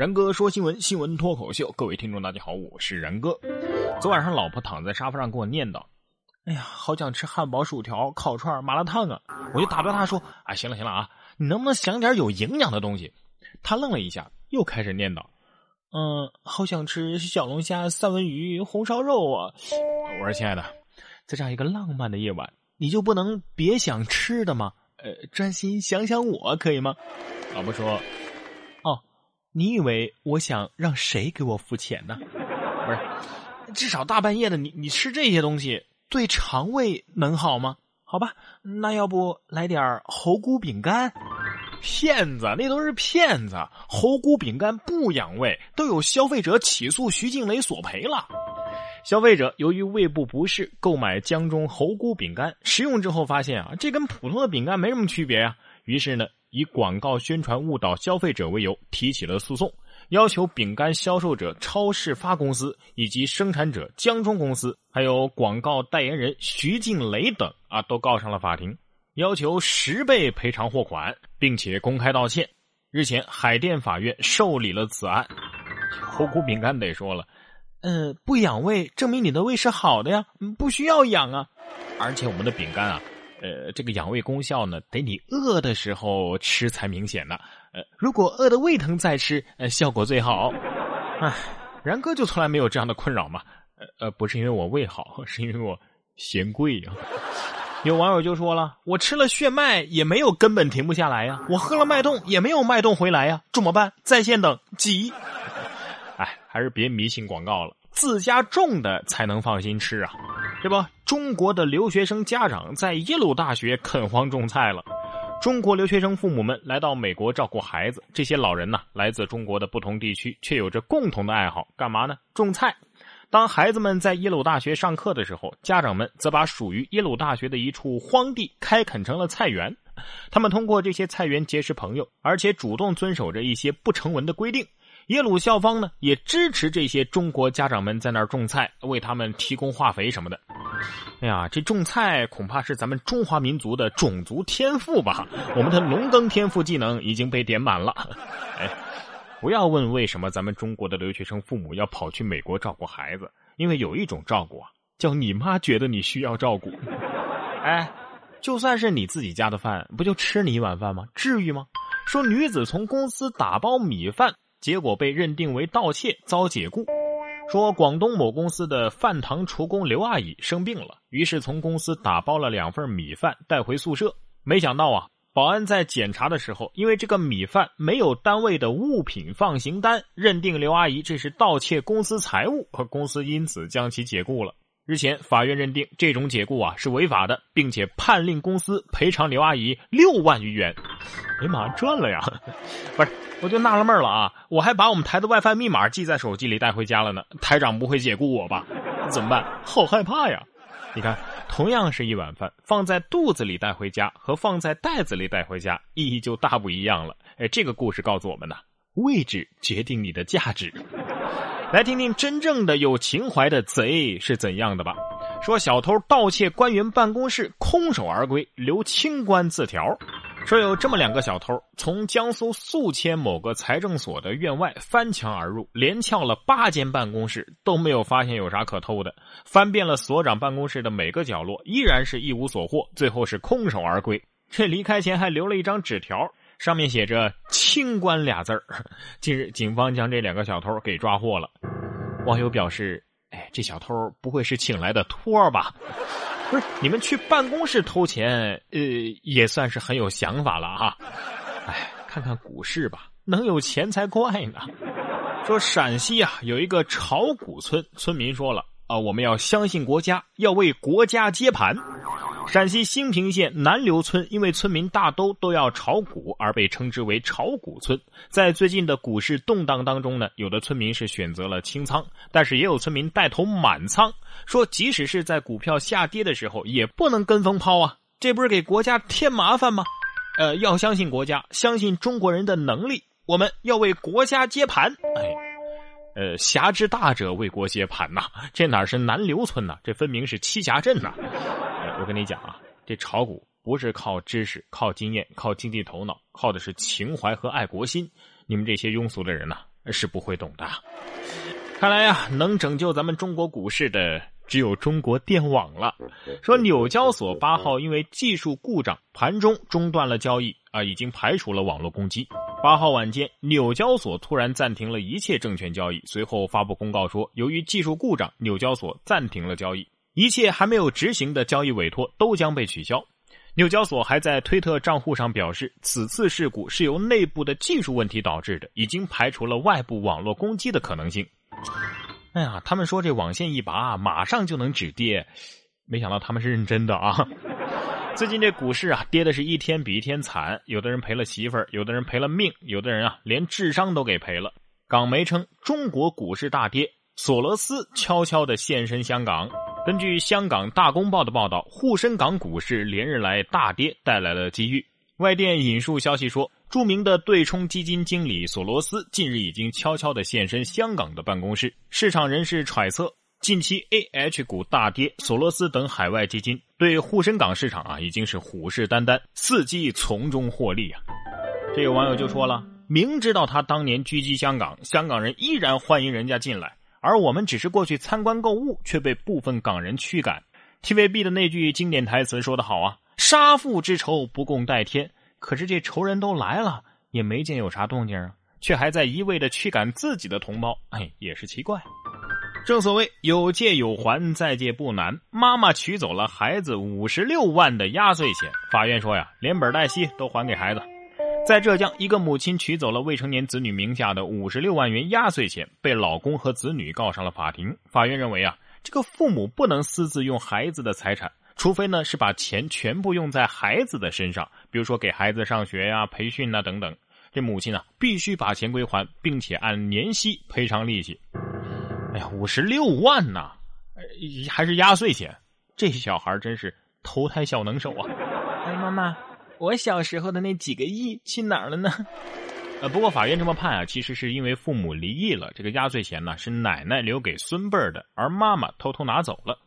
然哥说新闻，新闻脱口秀，各位听众大家好，我是然哥。昨晚上老婆躺在沙发上跟我念叨：“哎呀，好想吃汉堡、薯条、烤串、麻辣烫啊！”我就打断她说：“哎，行了行了啊，你能不能想点有营养的东西？”她愣了一下，又开始念叨：“嗯，好想吃小龙虾、三文鱼、红烧肉啊！”我说：“亲爱的，在这样一个浪漫的夜晚，你就不能别想吃的吗？呃，专心想想我可以吗？”老婆说。你以为我想让谁给我付钱呢？不是，至少大半夜的，你你吃这些东西对肠胃能好吗？好吧，那要不来点猴菇饼干？骗子，那都是骗子！猴菇饼干不养胃，都有消费者起诉徐静蕾索赔了。消费者由于胃部不适购买江中猴菇饼干，食用之后发现啊，这跟普通的饼干没什么区别呀。于是呢。以广告宣传误导消费者为由提起了诉讼，要求饼干销售者超市发公司以及生产者江中公司，还有广告代言人徐静蕾等啊，都告上了法庭，要求十倍赔偿货款，并且公开道歉。日前，海淀法院受理了此案。猴菇饼干得说了，嗯，不养胃，证明你的胃是好的呀，不需要养啊。而且我们的饼干啊。呃，这个养胃功效呢，得你饿的时候吃才明显呢。呃，如果饿的胃疼再吃，呃，效果最好。唉，然哥就从来没有这样的困扰嘛。呃呃，不是因为我胃好，是因为我嫌贵呀。有网友就说了，我吃了炫迈也没有根本停不下来呀，我喝了脉动也没有脉动回来呀，怎么办？在线等，急。哎，还是别迷信广告了，自家种的才能放心吃啊。这不，中国的留学生家长在耶鲁大学垦荒种菜了。中国留学生父母们来到美国照顾孩子，这些老人呢，来自中国的不同地区，却有着共同的爱好，干嘛呢？种菜。当孩子们在耶鲁大学上课的时候，家长们则把属于耶鲁大学的一处荒地开垦成了菜园。他们通过这些菜园结识朋友，而且主动遵守着一些不成文的规定。耶鲁校方呢，也支持这些中国家长们在那儿种菜，为他们提供化肥什么的。哎呀，这种菜恐怕是咱们中华民族的种族天赋吧？我们的农耕天赋技能已经被点满了。哎，不要问为什么咱们中国的留学生父母要跑去美国照顾孩子，因为有一种照顾啊，叫你妈觉得你需要照顾。哎，就算是你自己家的饭，不就吃你一碗饭吗？至于吗？说女子从公司打包米饭。结果被认定为盗窃，遭解雇。说广东某公司的饭堂厨工刘阿姨生病了，于是从公司打包了两份米饭带回宿舍。没想到啊，保安在检查的时候，因为这个米饭没有单位的物品放行单，认定刘阿姨这是盗窃公司财物，和公司因此将其解雇了。日前，法院认定这种解雇啊是违法的，并且判令公司赔偿刘阿姨六万余元。哎妈，赚了呀！不是，我就纳了闷了啊，我还把我们台的 WiFi 密码记在手机里带回家了呢。台长不会解雇我吧？怎么办？好害怕呀！你看，同样是一碗饭，放在肚子里带回家和放在袋子里带回家，意义就大不一样了。哎，这个故事告诉我们呢，位置决定你的价值。来听听真正的有情怀的贼是怎样的吧。说小偷盗窃官员办公室，空手而归，留清官字条。说有这么两个小偷，从江苏宿迁某个财政所的院外翻墙而入，连撬了八间办公室，都没有发现有啥可偷的。翻遍了所长办公室的每个角落，依然是一无所获，最后是空手而归。这离开前还留了一张纸条。上面写着“清官”俩字儿。近日，警方将这两个小偷给抓获了。网友表示：“哎，这小偷不会是请来的托儿吧？不是，你们去办公室偷钱，呃，也算是很有想法了哈。哎，看看股市吧，能有钱才怪呢。说陕西啊，有一个炒股村，村民说了啊，我们要相信国家，要为国家接盘。”陕西兴平县南流村因为村民大都都要炒股而被称之为炒股村。在最近的股市动荡当中呢，有的村民是选择了清仓，但是也有村民带头满仓，说即使是在股票下跌的时候也不能跟风抛啊，这不是给国家添麻烦吗？呃，要相信国家，相信中国人的能力，我们要为国家接盘。哎，呃，侠之大者为国接盘呐，这哪是南流村呐，这分明是栖霞镇呐。我跟你讲啊，这炒股不是靠知识、靠经验、靠经济头脑，靠的是情怀和爱国心。你们这些庸俗的人呐，是不会懂的。看来呀，能拯救咱们中国股市的只有中国电网了。说纽交所八号因为技术故障，盘中中断了交易啊，已经排除了网络攻击。八号晚间，纽交所突然暂停了一切证券交易，随后发布公告说，由于技术故障，纽交所暂停了交易，一切还没有执行的交易委托都将被取消。纽交所还在推特账户上表示，此次事故是由内部的技术问题导致的，已经排除了外部网络攻击的可能性。哎呀，他们说这网线一拔，马上就能止跌，没想到他们是认真的啊！最近这股市啊，跌的是一天比一天惨，有的人赔了媳妇儿，有的人赔了命，有的人啊连智商都给赔了。港媒称，中国股市大跌，索罗斯悄悄的现身香港。根据香港大公报的报道，沪深港股市连日来大跌，带来了机遇。外电引述消息说，著名的对冲基金经理索罗斯近日已经悄悄的现身香港的办公室。市场人士揣测。近期 A H 股大跌，索罗斯等海外基金对沪深港市场啊已经是虎视眈眈，伺机从中获利啊。这有网友就说了，明知道他当年狙击香港，香港人依然欢迎人家进来，而我们只是过去参观购物，却被部分港人驱赶。T V B 的那句经典台词说得好啊，杀父之仇不共戴天。可是这仇人都来了，也没见有啥动静啊，却还在一味的驱赶自己的同胞，哎，也是奇怪。正所谓有借有还，再借不难。妈妈取走了孩子五十六万的压岁钱，法院说呀，连本带息都还给孩子。在浙江，一个母亲取走了未成年子女名下的五十六万元压岁钱，被老公和子女告上了法庭。法院认为啊，这个父母不能私自用孩子的财产，除非呢是把钱全部用在孩子的身上，比如说给孩子上学呀、培训呐等等。这母亲呢必须把钱归还，并且按年息赔偿利息。哎呀，五十六万呐，还是压岁钱，这小孩真是投胎小能手啊！哎，妈妈，我小时候的那几个亿去哪儿了呢？呃，不过法院这么判啊，其实是因为父母离异了，这个压岁钱呢是奶奶留给孙辈儿的，而妈妈偷偷拿走了。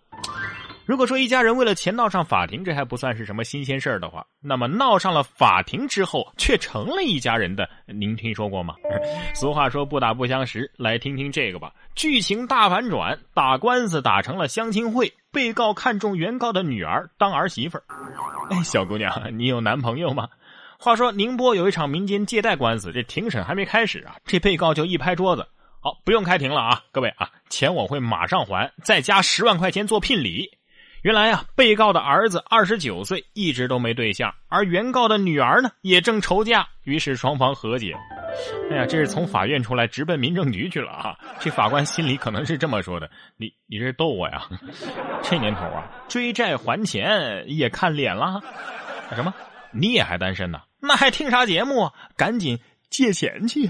如果说一家人为了钱闹上法庭，这还不算是什么新鲜事儿的话，那么闹上了法庭之后却成了一家人的，您听说过吗？俗话说不打不相识，来听听这个吧。剧情大反转，打官司打成了相亲会，被告看中原告的女儿当儿媳妇儿。哎，小姑娘，你有男朋友吗？话说宁波有一场民间借贷官司，这庭审还没开始啊，这被告就一拍桌子：“好，不用开庭了啊，各位啊，钱我会马上还，再加十万块钱做聘礼。”原来呀，被告的儿子二十九岁，一直都没对象，而原告的女儿呢，也正愁嫁，于是双方和解。哎呀，这是从法院出来直奔民政局去了啊！这法官心里可能是这么说的：你你这是逗我呀？这年头啊，追债还钱也看脸了。什么？你也还单身呢？那还听啥节目？赶紧借钱去！